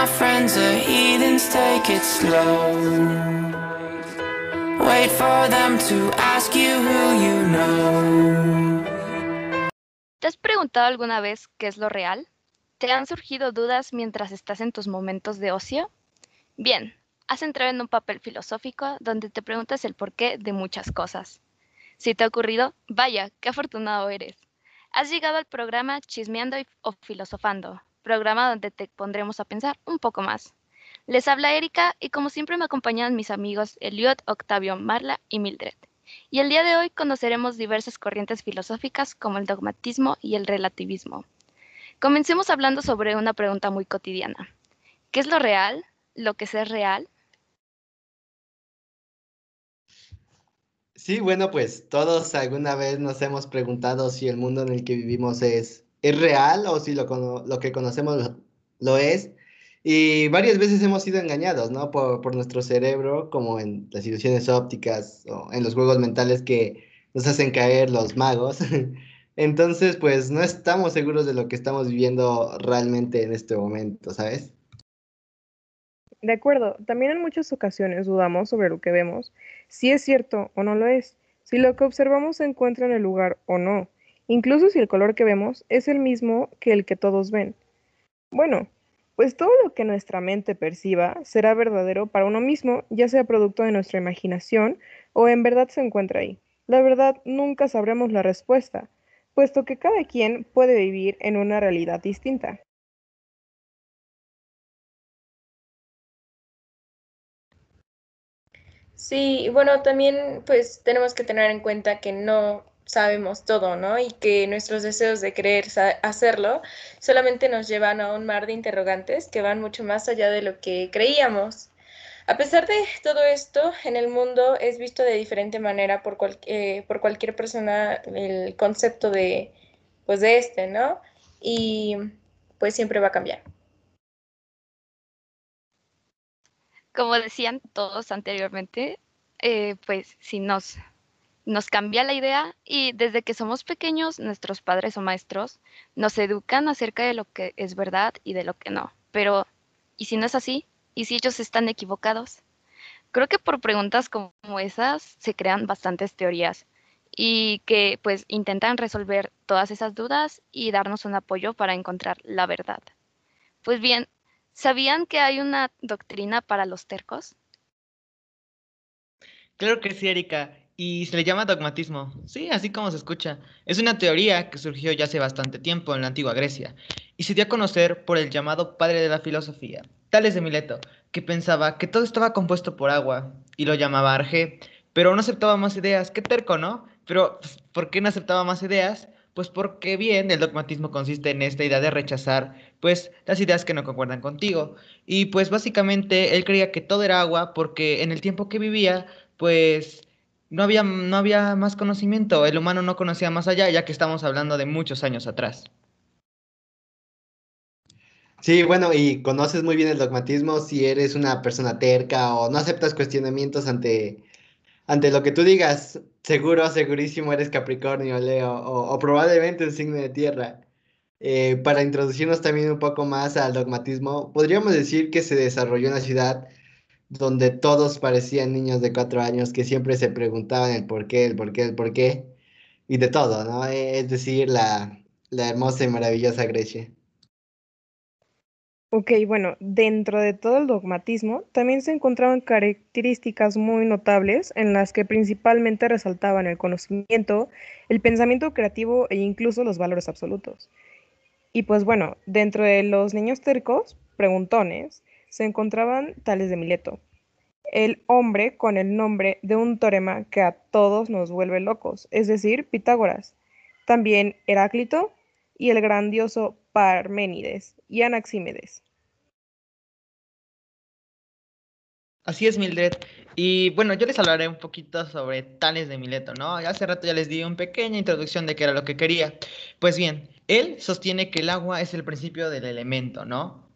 my friends it slow. Wait for them to ask you who you know. ¿Te has preguntado alguna vez qué es lo real? ¿Te han surgido dudas mientras estás en tus momentos de ocio? Bien, has entrado en un papel filosófico donde te preguntas el porqué de muchas cosas. Si te ha ocurrido, vaya, qué afortunado eres. Has llegado al programa Chismeando o Filosofando, programa donde te pondremos a pensar un poco más. Les habla Erika y como siempre me acompañan mis amigos Eliot, Octavio, Marla y Mildred. Y el día de hoy conoceremos diversas corrientes filosóficas como el dogmatismo y el relativismo. Comencemos hablando sobre una pregunta muy cotidiana. ¿Qué es lo real? ¿Lo que es real? Sí, bueno, pues todos alguna vez nos hemos preguntado si el mundo en el que vivimos es, es real o si lo, que conocemos lo, lo es. Y varias veces hemos sido engañados, ¿no? Por, por nuestro cerebro, como en las ilusiones ópticas o en los juegos mentales que nos hacen caer los magos. Entonces, pues no estamos seguros de lo que estamos viviendo realmente en este momento, ¿sabes? De acuerdo, también en muchas ocasiones dudamos sobre lo que vemos, si es cierto o no lo es, si lo que observamos se encuentra en el lugar o no, incluso si el color que vemos es el mismo que el que todos ven. Bueno, pues todo lo que nuestra mente perciba será verdadero para uno mismo, ya sea producto de nuestra imaginación o en verdad se encuentra ahí. La verdad, nunca sabremos la respuesta, puesto que cada quien puede vivir en una realidad distinta. Sí, bueno, también pues tenemos que tener en cuenta que no sabemos todo, ¿no? Y que nuestros deseos de querer hacerlo solamente nos llevan a un mar de interrogantes que van mucho más allá de lo que creíamos. A pesar de todo esto, en el mundo es visto de diferente manera por, eh, cualquier persona el concepto de, pues de este, ¿no? Y pues siempre va a cambiar. Como decían todos anteriormente, eh, pues si nos, nos cambia la idea y desde que somos pequeños, nuestros padres o maestros nos educan acerca de lo que es verdad y de lo que no. Pero, ¿y si no es así? ¿Y si ellos están equivocados? Creo que por preguntas como esas se crean bastantes teorías y que pues intentan resolver todas esas dudas y darnos un apoyo para encontrar la verdad. Pues bien, ¿sabían que hay una doctrina para los tercos? Claro que sí, Erika. Y se le llama dogmatismo. Sí, así como se escucha. Es una teoría que surgió ya hace bastante tiempo en la antigua Grecia y se dio a conocer por el llamado padre de la filosofía, Tales de Mileto, que pensaba que todo estaba compuesto por agua y lo llamaba Arge, pero no aceptaba más ideas. Qué terco, ¿no? Pero, pues, ¿por qué no aceptaba más ideas? Pues porque bien, el dogmatismo consiste en esta idea de rechazar, pues, las ideas que no concuerdan contigo. Y pues básicamente él creía que todo era agua porque en el tiempo que vivía, pues no había, no había más conocimiento, el humano no conocía más allá, ya que estamos hablando de muchos años atrás. Sí, bueno, y conoces muy bien el dogmatismo si eres una persona terca o no aceptas cuestionamientos ante, ante lo que tú digas. Seguro, segurísimo eres Capricornio, Leo, o, probablemente un signo de tierra. Eh, para introducirnos también un poco más al dogmatismo, podríamos decir que se desarrolló en una ciudad donde todos parecían niños de cuatro años que siempre se preguntaban el por qué, el por qué, el por qué, y de todo, ¿no? Eh, Es decir, la, la hermosa y maravillosa Grecia. Ok, bueno, dentro de todo el dogmatismo también se encontraban características muy notables en las que principalmente resaltaban el conocimiento, el pensamiento creativo e incluso los valores absolutos. Y pues bueno, dentro de los niños tercos, preguntones, se encontraban Tales de Mileto, el hombre con el nombre de un teorema que a todos nos vuelve locos, es decir, Pitágoras. También Heráclito y el grandioso Parménides y Anaxímedes. Así es, Mildred. Y bueno, yo les hablaré un poquito sobre Tales de Mileto, ¿no? Hace rato ya les di una pequeña introducción de qué era lo que quería. Pues bien, él sostiene que el agua es el principio del elemento, ¿no?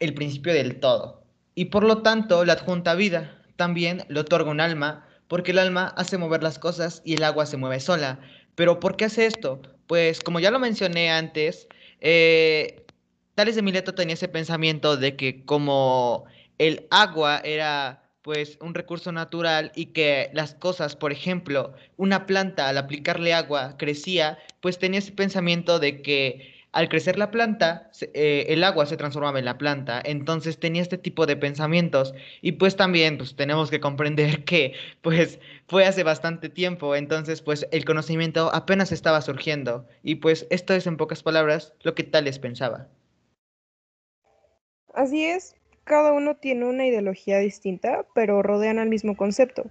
El principio del todo. Y por lo tanto le adjunta vida. También le otorga un alma, porque el alma hace mover las cosas y el agua se mueve sola. Pero ¿por qué hace esto? Pues como ya lo mencioné antes, eh, Tales de Mileto tenía ese pensamiento de que como el agua era pues un recurso natural y que las cosas, por ejemplo, una planta al aplicarle agua crecía, pues tenía ese pensamiento de que al crecer la planta, eh, el agua se transformaba en la planta. Entonces tenía este tipo de pensamientos. Y pues también pues, tenemos que comprender que pues fue hace bastante tiempo. Entonces pues el conocimiento apenas estaba surgiendo. Y pues esto es en pocas palabras lo que Tales pensaba. Así es, cada uno tiene una ideología distinta, pero rodean al mismo concepto.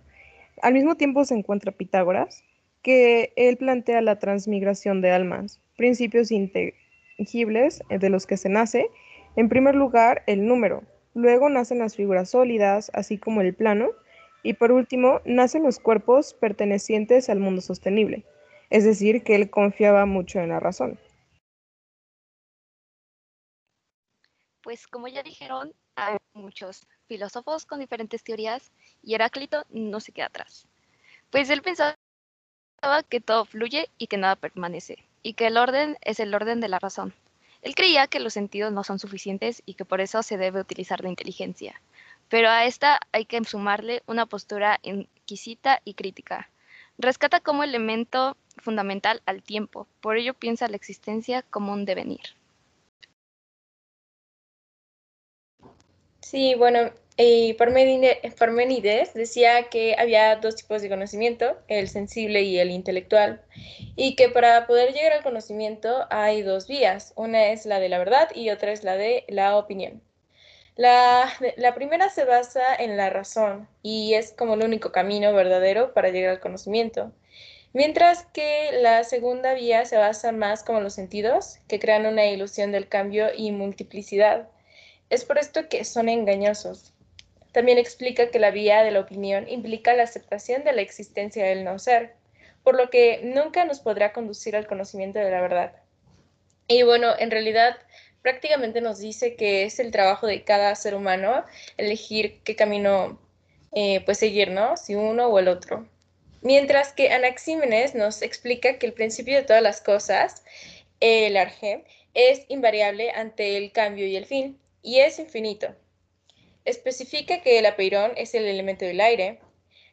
Al mismo tiempo se encuentra Pitágoras, que él plantea la transmigración de almas, principios eh, de los que se nace. En primer lugar, el número, luego nacen las figuras sólidas, así como el plano, y por último, nacen los cuerpos pertenecientes al mundo sostenible, es decir, que él confiaba mucho en la razón. Pues como ya dijeron, hay muchos filósofos con diferentes teorías y Heráclito no se queda atrás. Pues él pensaba que todo fluye y que nada permanece, y que el orden es el orden de la razón. Él creía que los sentidos no son suficientes y que por eso se debe utilizar la inteligencia. Pero a esta hay que sumarle una postura inquisita y crítica. Rescata como elemento fundamental al tiempo, por ello piensa la existencia como un devenir. Sí, bueno, y Parménides decía que había dos tipos de conocimiento, el sensible y el intelectual, y que para poder llegar al conocimiento hay dos vías, una es la de la verdad y otra es la de la opinión. La, la primera se basa en la razón y es como el único camino verdadero para llegar al conocimiento, mientras que la segunda vía se basa más como los sentidos, que crean una ilusión del cambio y multiplicidad es por esto que son engañosos. También explica que la vía de la opinión implica la aceptación de la existencia del no ser, por lo que nunca nos podrá conducir al conocimiento de la verdad. Y bueno, en realidad prácticamente nos dice que es el trabajo de cada ser humano elegir qué camino eh, pues seguir, ¿no? Si uno o el otro. Mientras que Anaxímenes nos explica que el principio de todas las cosas, el arge, es invariable ante el cambio y el fin y es infinito. Especifica que el apeirón es el elemento del aire.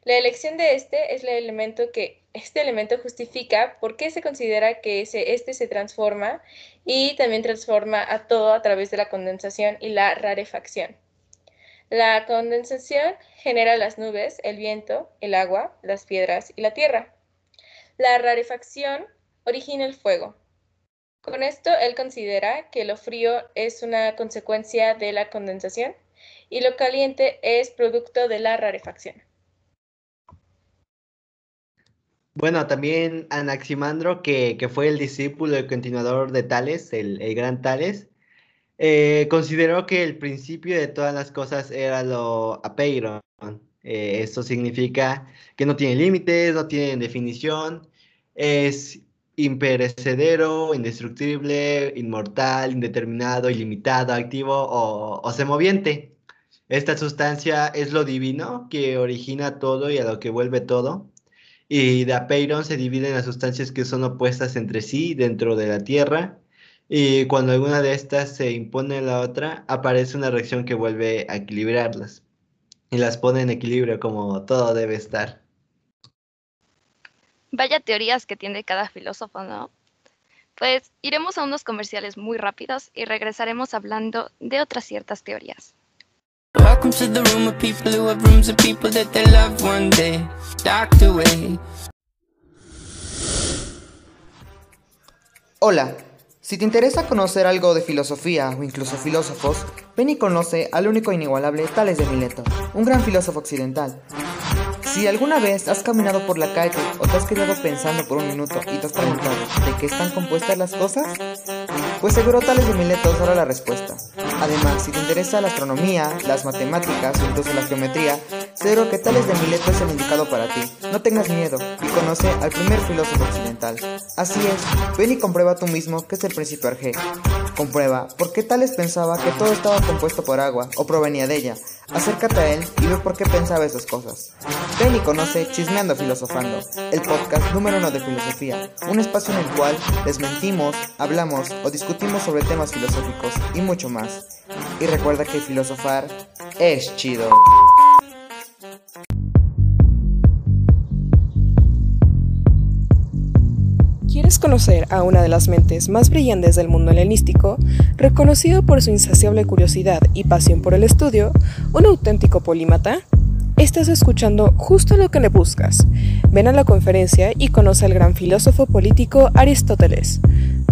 La elección de este es el elemento que este elemento justifica por qué se considera que ese, este se transforma y también transforma a todo a través de la condensación y la rarefacción. La condensación genera las nubes, el viento, el agua, las piedras y la tierra. La rarefacción origina el fuego. Con esto, él considera que lo frío es una consecuencia de la condensación y lo caliente es producto de la rarefacción. Bueno, también Anaximandro, que, que fue el discípulo y continuador de Tales, el, gran Tales, eh, consideró que el principio de todas las cosas era lo apeiron. Eh, esto significa que no tiene límites, no tiene definición, es imperecedero, indestructible, inmortal, indeterminado, ilimitado, activo o, o semoviente. Esta sustancia es lo divino que origina todo y a lo que vuelve todo. Y de Apeiron se divide en las sustancias que son opuestas entre sí dentro de la Tierra. Y cuando alguna de estas se impone a la otra, aparece una reacción que vuelve a equilibrarlas. Y las pone en equilibrio como todo debe estar. Vaya teorías que tiene cada filósofo, ¿no? Pues iremos a unos comerciales muy rápidos y regresaremos hablando de otras ciertas teorías. Hola, si te interesa conocer algo de filosofía o incluso filósofos, ven y conoce al único e inigualable Tales de Mileto, un gran filósofo occidental. Si alguna vez has caminado por la calle o te has quedado pensando por un minuto y te has preguntado de qué están compuestas las cosas, pues seguro Tales de Mileto dará la respuesta. Además, si te interesa la astronomía, las matemáticas o incluso la geometría, seguro que Tales de Mileto es el indicado para ti. No tengas miedo y conoce al primer filósofo occidental. Así es, ven y comprueba tú mismo que es el principio Arge. Comprueba por qué Tales pensaba que todo estaba compuesto por agua o provenía de ella. Acércate a él y ve por qué pensaba esas cosas. Ven y conoce Chismeando Filosofando, el podcast número uno de filosofía, un espacio en el cual desmentimos, hablamos o discutimos sobre temas filosóficos y mucho más. Y recuerda que filosofar es chido. ¿Quieres conocer a una de las mentes más brillantes del mundo helenístico, reconocido por su insaciable curiosidad y pasión por el estudio, un auténtico polímata? Estás escuchando justo lo que le buscas. Ven a la conferencia y conoce al gran filósofo político Aristóteles.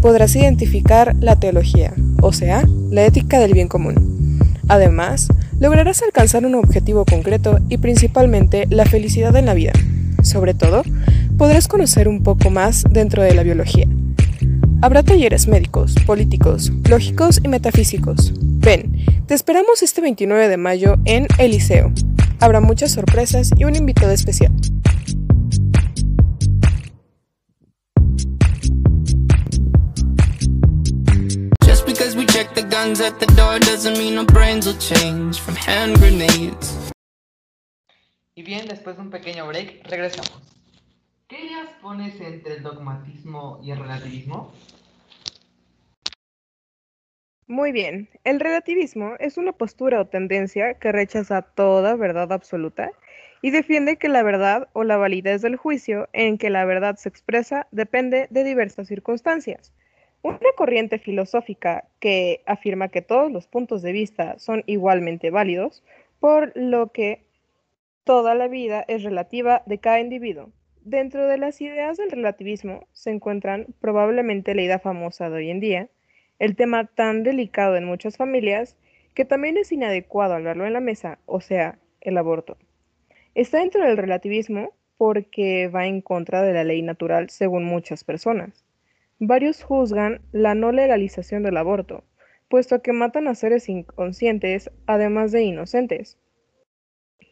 Podrás identificar la teología, o sea, la ética del bien común. Además, lograrás alcanzar un objetivo concreto y principalmente la felicidad en la vida. Sobre todo, podrás conocer un poco más dentro de la biología. Habrá talleres médicos, políticos, lógicos y metafísicos. Ven, te esperamos este 29 de mayo en Eliseo. Habrá muchas sorpresas y un invitado especial. Y bien, después de un pequeño break, regresamos. ¿Qué ideas pones entre el dogmatismo y el relativismo? Muy bien, el relativismo es una postura o tendencia que rechaza toda verdad absoluta y defiende que la verdad o la validez del juicio en que la verdad se expresa depende de diversas circunstancias. Una corriente filosófica que afirma que todos los puntos de vista son igualmente válidos, por lo que toda la vida es relativa de cada individuo. Dentro de las ideas del relativismo se encuentran probablemente la idea famosa de hoy en día, el tema tan delicado en muchas familias que también es inadecuado hablarlo en la mesa, o sea, el aborto. Está dentro del relativismo porque va en contra de la ley natural según muchas personas. Varios juzgan la no legalización del aborto, puesto que matan a seres inconscientes, además de inocentes.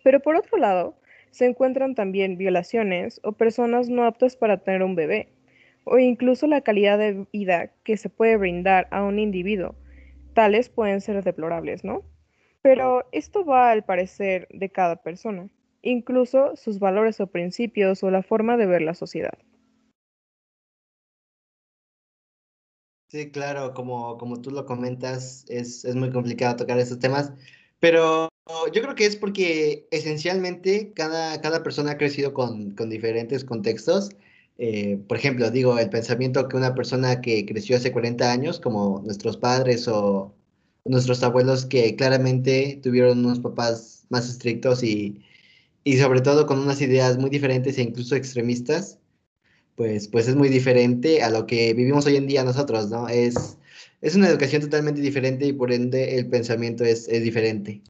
Pero por otro lado, se encuentran también violaciones o personas no aptas para tener un bebé, o incluso la calidad de vida que se puede brindar a un individuo. Tales pueden ser deplorables, ¿no? Pero esto va al parecer de cada persona, incluso sus valores o principios o la forma de ver la sociedad. Sí, claro, como, como tú lo comentas, es, es muy complicado tocar esos temas, pero yo creo que es porque esencialmente cada, cada persona ha crecido con, con diferentes contextos. Eh, por ejemplo, digo, el pensamiento que una persona que creció hace 40 años, como nuestros padres o nuestros abuelos que claramente tuvieron unos papás más estrictos y, y sobre todo con unas ideas muy diferentes e incluso extremistas, pues, pues es muy diferente a lo que vivimos hoy en día nosotros, ¿no? Es, es una educación totalmente diferente y por ende el pensamiento es, es diferente.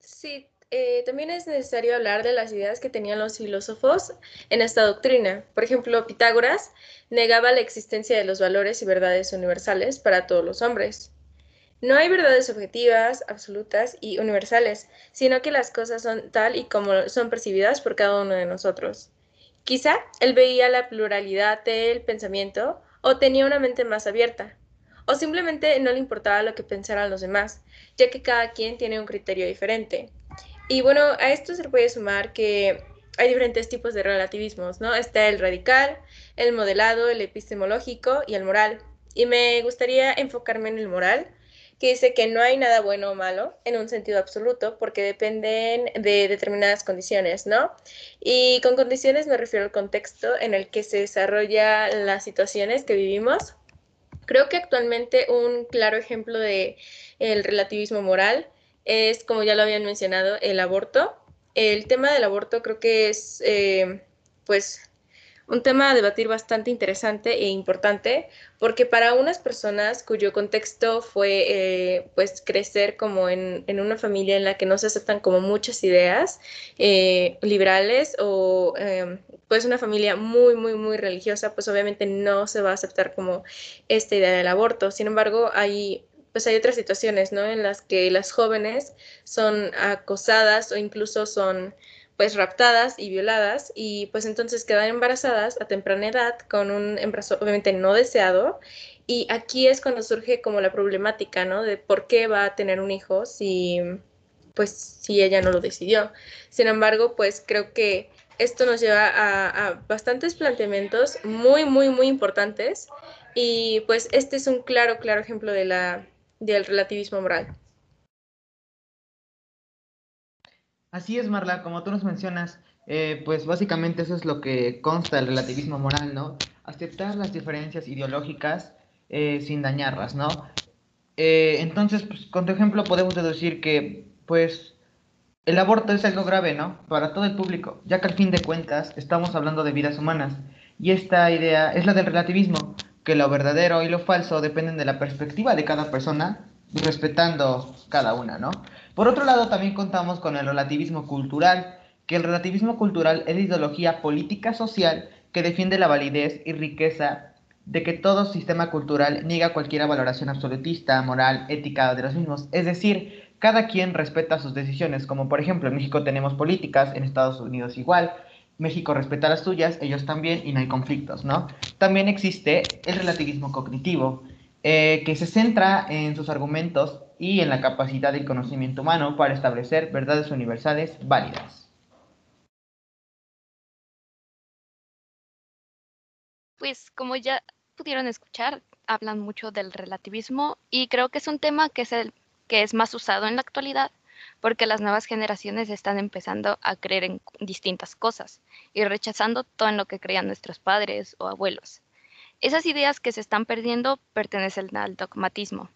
Sí, eh, también es necesario hablar de las ideas que tenían los filósofos en esta doctrina. Por ejemplo, Pitágoras negaba la existencia de los valores y verdades universales para todos los hombres. No hay verdades objetivas, absolutas y universales, sino que las cosas son tal y como son percibidas por cada uno de nosotros. Quizá él veía la pluralidad del pensamiento o tenía una mente más abierta, o simplemente no le importaba lo que pensaran los demás, ya que cada quien tiene un criterio diferente. Y bueno, a esto se puede sumar que hay diferentes tipos de relativismos, ¿no? Está el radical, el modelado, el epistemológico y el moral. Y me gustaría enfocarme en el moral, que dice que no hay nada bueno o malo en un sentido absoluto porque dependen de determinadas condiciones, ¿no? Y con condiciones me refiero al contexto en el que se desarrollan las situaciones que vivimos. Creo que actualmente un claro ejemplo de el relativismo moral es, como ya lo habían mencionado, el aborto. El tema del aborto creo que es, eh, pues, un tema a debatir bastante interesante e importante, porque para unas personas cuyo contexto fue eh, pues crecer como en, en, una familia en la que no se aceptan como muchas ideas eh, liberales o eh, pues una familia muy, muy, muy religiosa, pues obviamente no se va a aceptar como esta idea del aborto. Sin embargo, hay pues hay otras situaciones, ¿no? En las que las jóvenes son acosadas o incluso son pues raptadas y violadas y pues entonces quedan embarazadas a temprana edad con un embarazo obviamente no deseado y aquí es cuando surge como la problemática, ¿no? De por qué va a tener un hijo si pues si ella no lo decidió. Sin embargo, pues creo que esto nos lleva a, bastantes planteamientos muy, muy, muy importantes y pues este es un claro, claro ejemplo de la, del relativismo moral. Así es, Marla, como tú nos mencionas, eh, pues básicamente eso es lo que consta del relativismo moral, ¿no? Aceptar las diferencias ideológicas eh, sin dañarlas, ¿no? Eh, entonces, pues, con tu ejemplo podemos deducir que, pues, el aborto es algo grave, ¿no? Para todo el público, ya que al fin de cuentas estamos hablando de vidas humanas. Y esta idea es la del relativismo, que lo verdadero y lo falso dependen de la perspectiva de cada persona, respetando cada una, ¿no? Por otro lado, también contamos con el relativismo cultural, que el relativismo cultural es la ideología política social que defiende la validez y riqueza de que todo sistema cultural niega cualquier valoración absolutista, moral, ética de los mismos. Es decir, cada quien respeta sus decisiones, como por ejemplo en México tenemos políticas, en Estados Unidos igual, México respeta las tuyas, ellos también, y no hay conflictos, ¿no? También existe el relativismo cognitivo, eh, que se centra en sus argumentos y en la capacidad del conocimiento humano para establecer verdades universales válidas. Pues como ya pudieron escuchar, hablan mucho del relativismo y creo que es un tema que es el que es más usado en la actualidad porque las nuevas generaciones están empezando a creer en distintas cosas y rechazando todo en lo que creían nuestros padres o abuelos. Esas ideas que se están perdiendo pertenecen al dogmatismo.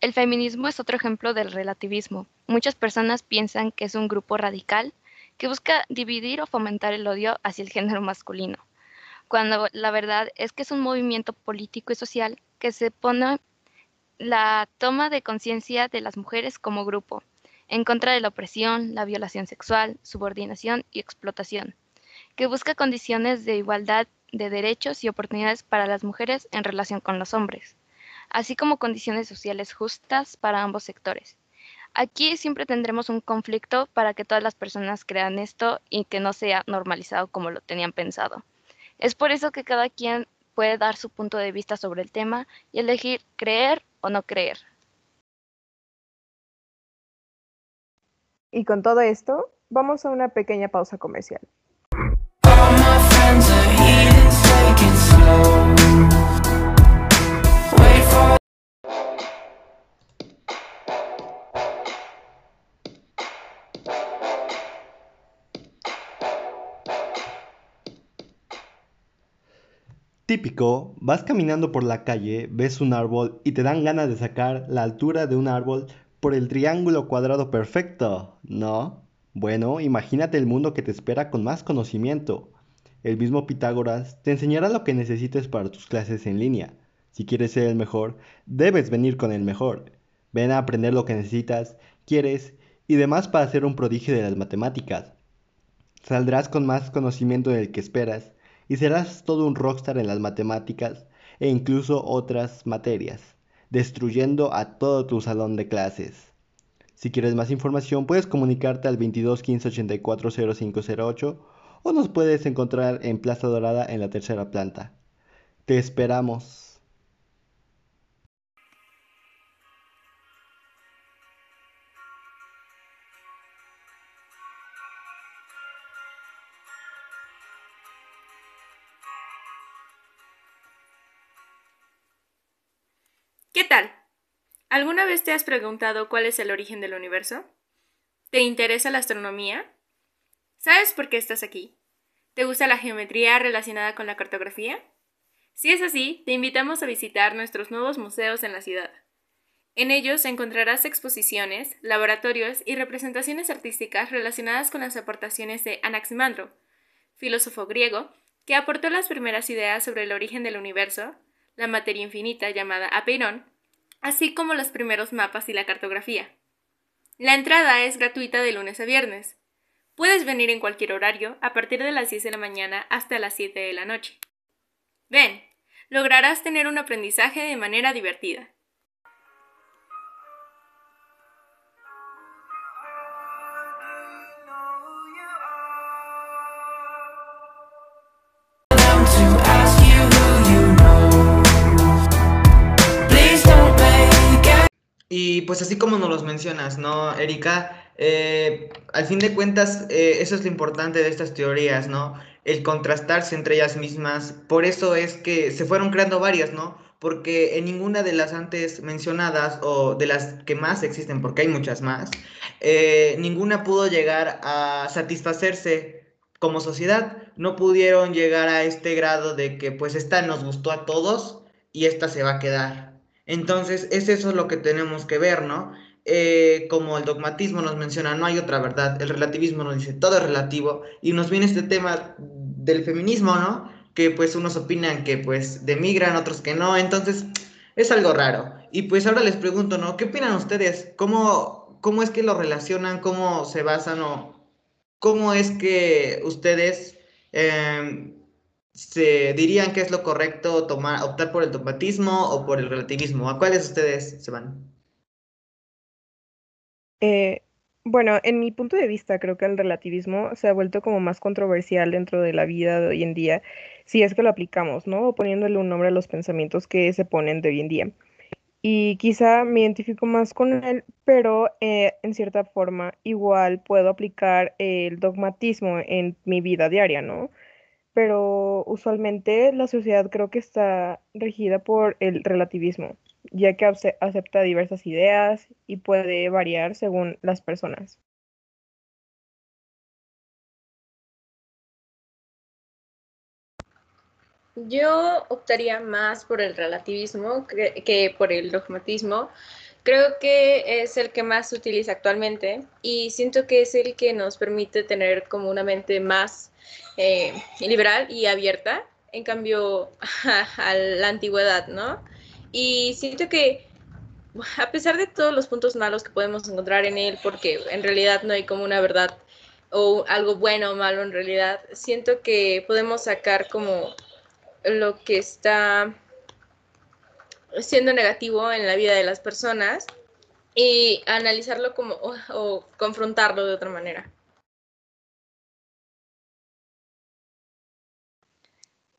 El feminismo es otro ejemplo del relativismo. Muchas personas piensan que es un grupo radical que busca dividir o fomentar el odio hacia el género masculino cuando la verdad es que es un movimiento político y social que se pone la toma de conciencia de las mujeres como grupo, en contra de la opresión, la violación sexual, subordinación y explotación, que busca condiciones de igualdad de derechos y oportunidades para las mujeres en relación con los hombres, así como condiciones sociales justas para ambos sectores. Aquí siempre tendremos un conflicto para que todas las personas crean esto y que no sea normalizado como lo tenían pensado. Es por eso que cada quien puede dar su punto de vista sobre el tema y elegir creer o no creer. Y con todo esto, vamos a una pequeña pausa comercial. Típico, vas caminando por la calle, ves un árbol y te dan ganas de sacar la altura de un árbol por el triángulo cuadrado perfecto, ¿no? Bueno, imagínate el mundo que te espera con más conocimiento. El mismo Pitágoras te enseñará lo que necesites para tus clases en línea. Si quieres ser el mejor, debes venir con el mejor. Ven a aprender lo que necesitas, quieres y demás para ser un prodigio de las matemáticas. Saldrás con más conocimiento del que esperas y serás todo un rockstar en las matemáticas e incluso otras materias, destruyendo a todo tu salón de clases. Si quieres más información, puedes comunicarte al 22 15 84 0508 o nos puedes encontrar en Plaza Dorada en la tercera planta. Te esperamos. ¿Qué tal? ¿Alguna vez te has preguntado cuál es el origen del universo? ¿Te interesa la astronomía? ¿Sabes por qué estás aquí? ¿Te gusta la geometría relacionada con la cartografía? Si es así, te invitamos a visitar nuestros nuevos museos en la ciudad. En ellos encontrarás exposiciones, laboratorios y representaciones artísticas relacionadas con las aportaciones de Anaximandro, filósofo griego, que aportó las primeras ideas sobre el origen del universo, la materia infinita llamada Apeiron, así como los primeros mapas y la cartografía. La entrada es gratuita de lunes a viernes. Puedes venir en cualquier horario, a partir de las 10 de la mañana hasta las 7 de la noche. Ven, lograrás tener un aprendizaje de manera divertida. Y pues así como nos los mencionas, ¿no, Erika? Eh, al fin de cuentas, eh, eso es lo importante de estas teorías, ¿no? El contrastarse entre ellas mismas. Por eso es que se fueron creando varias, ¿no? Porque en ninguna de las antes mencionadas o de las que más existen, porque hay muchas más, eh, ninguna pudo llegar a satisfacerse como sociedad. No pudieron llegar a este grado de que pues esta nos gustó a todos y esta se va a quedar. Entonces, es eso lo que tenemos que ver, ¿no? Eh, como el dogmatismo nos menciona, no hay otra verdad, el relativismo nos dice todo es relativo y nos viene este tema del feminismo, ¿no? Que pues unos opinan que pues demigran, otros que no, entonces es algo raro. Y pues ahora les pregunto, ¿no? ¿Qué opinan ustedes? ¿Cómo, cómo es que lo relacionan? ¿Cómo se basan o cómo es que ustedes em, se dirían que es lo correcto tomar, optar por el dogmatismo o por el relativismo? ¿A cuáles ustedes se van? Eh, bueno, en mi punto de vista, creo que el relativismo se ha vuelto como más controversial dentro de la vida de hoy en día, si es que lo aplicamos, ¿no? O poniéndole un nombre a los pensamientos que se ponen de hoy en día. Y quizá me identifico más con él, pero eh, en cierta forma igual puedo aplicar el dogmatismo en mi vida diaria, ¿no? Pero usualmente la sociedad creo que está regida por el relativismo ya que acepta diversas ideas y puede variar según las personas. Yo optaría más por el relativismo que, por el dogmatismo. Creo que es el que más se utiliza actualmente y siento que es el que nos permite tener como una mente más eh, liberal y abierta, en cambio a la antigüedad, ¿no? Y siento que a pesar de todos los puntos malos que podemos encontrar en él, porque en realidad no hay como una verdad o algo bueno o malo en realidad, siento que podemos sacar como lo que está siendo negativo en la vida de las personas y analizarlo como o, confrontarlo de otra manera.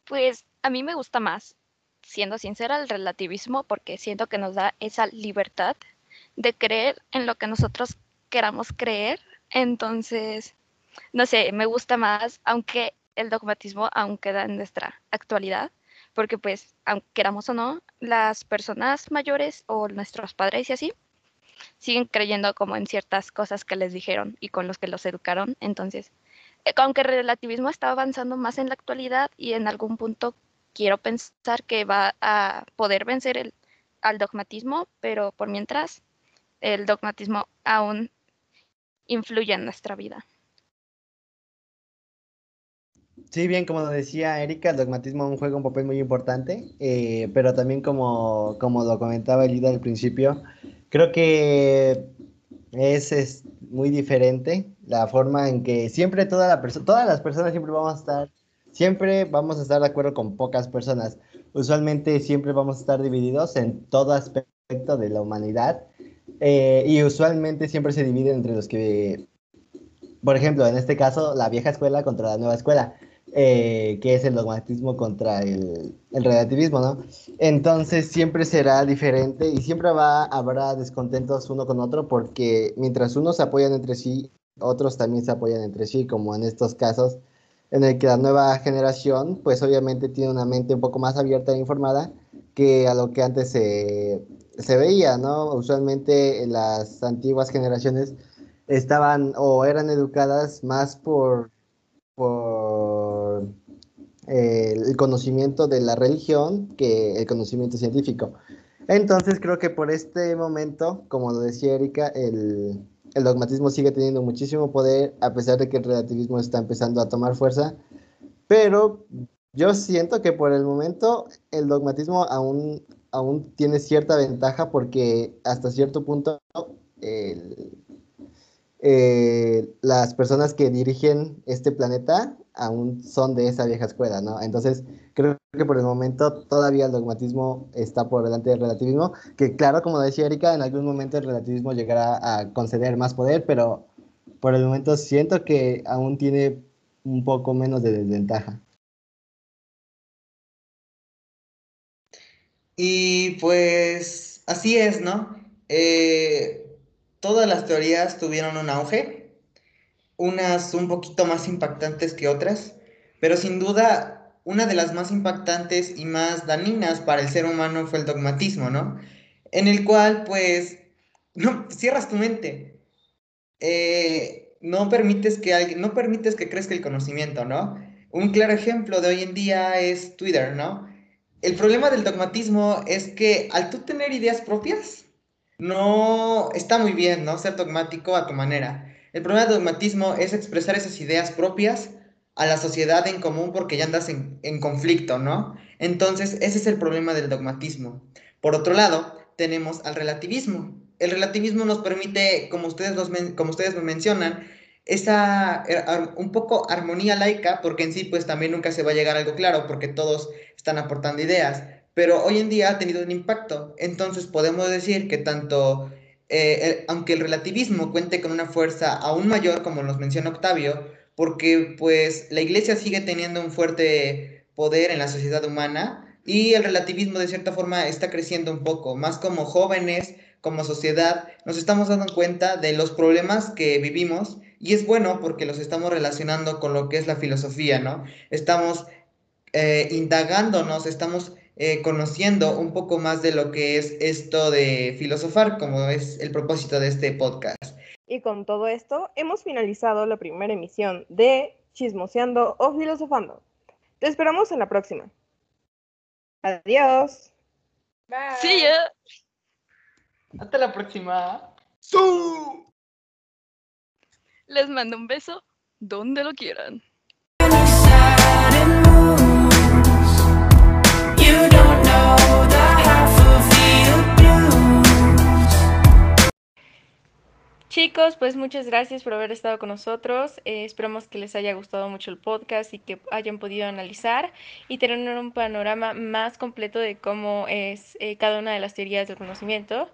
Pues a mí me gusta más siendo sincera, el relativismo porque siento que nos da esa libertad de creer en lo que nosotros queramos creer. Entonces, no sé, me gusta más, aunque el dogmatismo aún queda en nuestra actualidad, porque pues, aunque queramos o no, las personas mayores o nuestros padres y así, siguen creyendo como en ciertas cosas que les dijeron y con los que los educaron. Entonces, eh, aunque el relativismo está avanzando más en la actualidad y en algún punto quiero pensar que va a poder vencer el, al dogmatismo, pero por mientras el dogmatismo aún influye en nuestra vida. Sí, bien, como decía Erika, el dogmatismo juega un papel muy importante, eh, pero también como, como lo comentaba Elida al principio, creo que es, es, muy diferente la forma en que siempre todas las personas siempre vamos a estar siempre vamos a estar de acuerdo con pocas personas. Usualmente siempre vamos a estar divididos en todo aspecto de la humanidad eh, y usualmente siempre se divide entre los que, por ejemplo, en este caso, la vieja escuela contra la nueva escuela. Eh, que es el dogmatismo contra el, el, relativismo, ¿no? Entonces siempre será diferente y siempre va, habrá descontentos uno con otro porque mientras unos se apoyan entre sí, otros también se apoyan entre sí, como en estos casos en el que la nueva generación, pues obviamente tiene una mente un poco más abierta e informada que a lo que antes se, veía, ¿no? Usualmente las antiguas generaciones estaban o eran educadas más por, por eh, el conocimiento de la religión que el conocimiento científico. Entonces creo que por este momento, como lo decía Erika, el, el dogmatismo sigue teniendo muchísimo poder a pesar de que el relativismo está empezando a tomar fuerza, pero yo siento que por el momento el dogmatismo aún, aún tiene cierta ventaja porque hasta cierto punto eh, las personas que dirigen este planeta aún son de esa vieja escuela, ¿no? Entonces, creo que por el momento todavía el dogmatismo está por delante del relativismo, que claro, como decía Erika, en algún momento el relativismo llegará a conceder más poder, pero por el momento siento que aún tiene un poco menos de desventaja. Y pues así es, ¿no? eh, todas las teorías tuvieron un auge, unas un poquito más impactantes que otras, pero sin duda una de las más impactantes y más dañinas para el ser humano fue el dogmatismo, ¿no? En el cual, pues, no, cierras tu mente. Eh, no permites que alguien, no permites que crezca el conocimiento, ¿no? Un claro ejemplo de hoy en día es Twitter, ¿no? El problema del dogmatismo es que al tú tener ideas propias, no está muy bien, ¿no? Ser dogmático a tu manera. El problema del dogmatismo es expresar esas ideas propias a la sociedad en común porque ya andas en, en conflicto, ¿no? Entonces, ese es el problema del dogmatismo. Por otro lado, tenemos al relativismo. El relativismo nos permite, como ustedes, los como ustedes lo mencionan, esa eh, un poco armonía laica, porque en sí pues también nunca se va a llegar a algo claro, porque todos están aportando ideas, pero hoy en día ha tenido un impacto. Entonces podemos decir que tanto, eh, aunque el relativismo cuente con una fuerza aún mayor, como nos menciona Octavio, porque pues la iglesia sigue teniendo un fuerte poder en la sociedad humana y el relativismo de cierta forma está creciendo un poco, más como jóvenes, como sociedad, nos estamos dando cuenta de los problemas que vivimos y es bueno porque los estamos relacionando con lo que es la filosofía, ¿no? Estamos eh, indagándonos, estamos eh, conociendo un poco más de lo que es esto de filosofar, como es el propósito de este podcast. Y con todo esto, hemos finalizado la primera emisión de Chismoseando o Filosofando. Te esperamos en la próxima. Adiós. Bye. See ya. Hasta la próxima. Les mando un beso donde lo quieran. Chicos, pues muchas gracias por haber estado con nosotros. Eh, esperamos que les haya gustado mucho el podcast y que hayan podido analizar y tener un panorama más completo de cómo es eh, cada una de las teorías del conocimiento.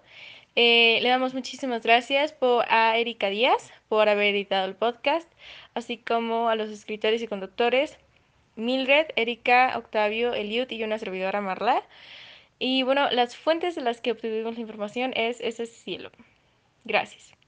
Eh, le damos muchísimas gracias a Erika Díaz por haber editado el podcast, así como a los escritores y conductores Mildred, Erika, Octavio, Eliud y una servidora Marla. Y bueno, las fuentes de las que obtuvimos la información es ese cielo. Gracias.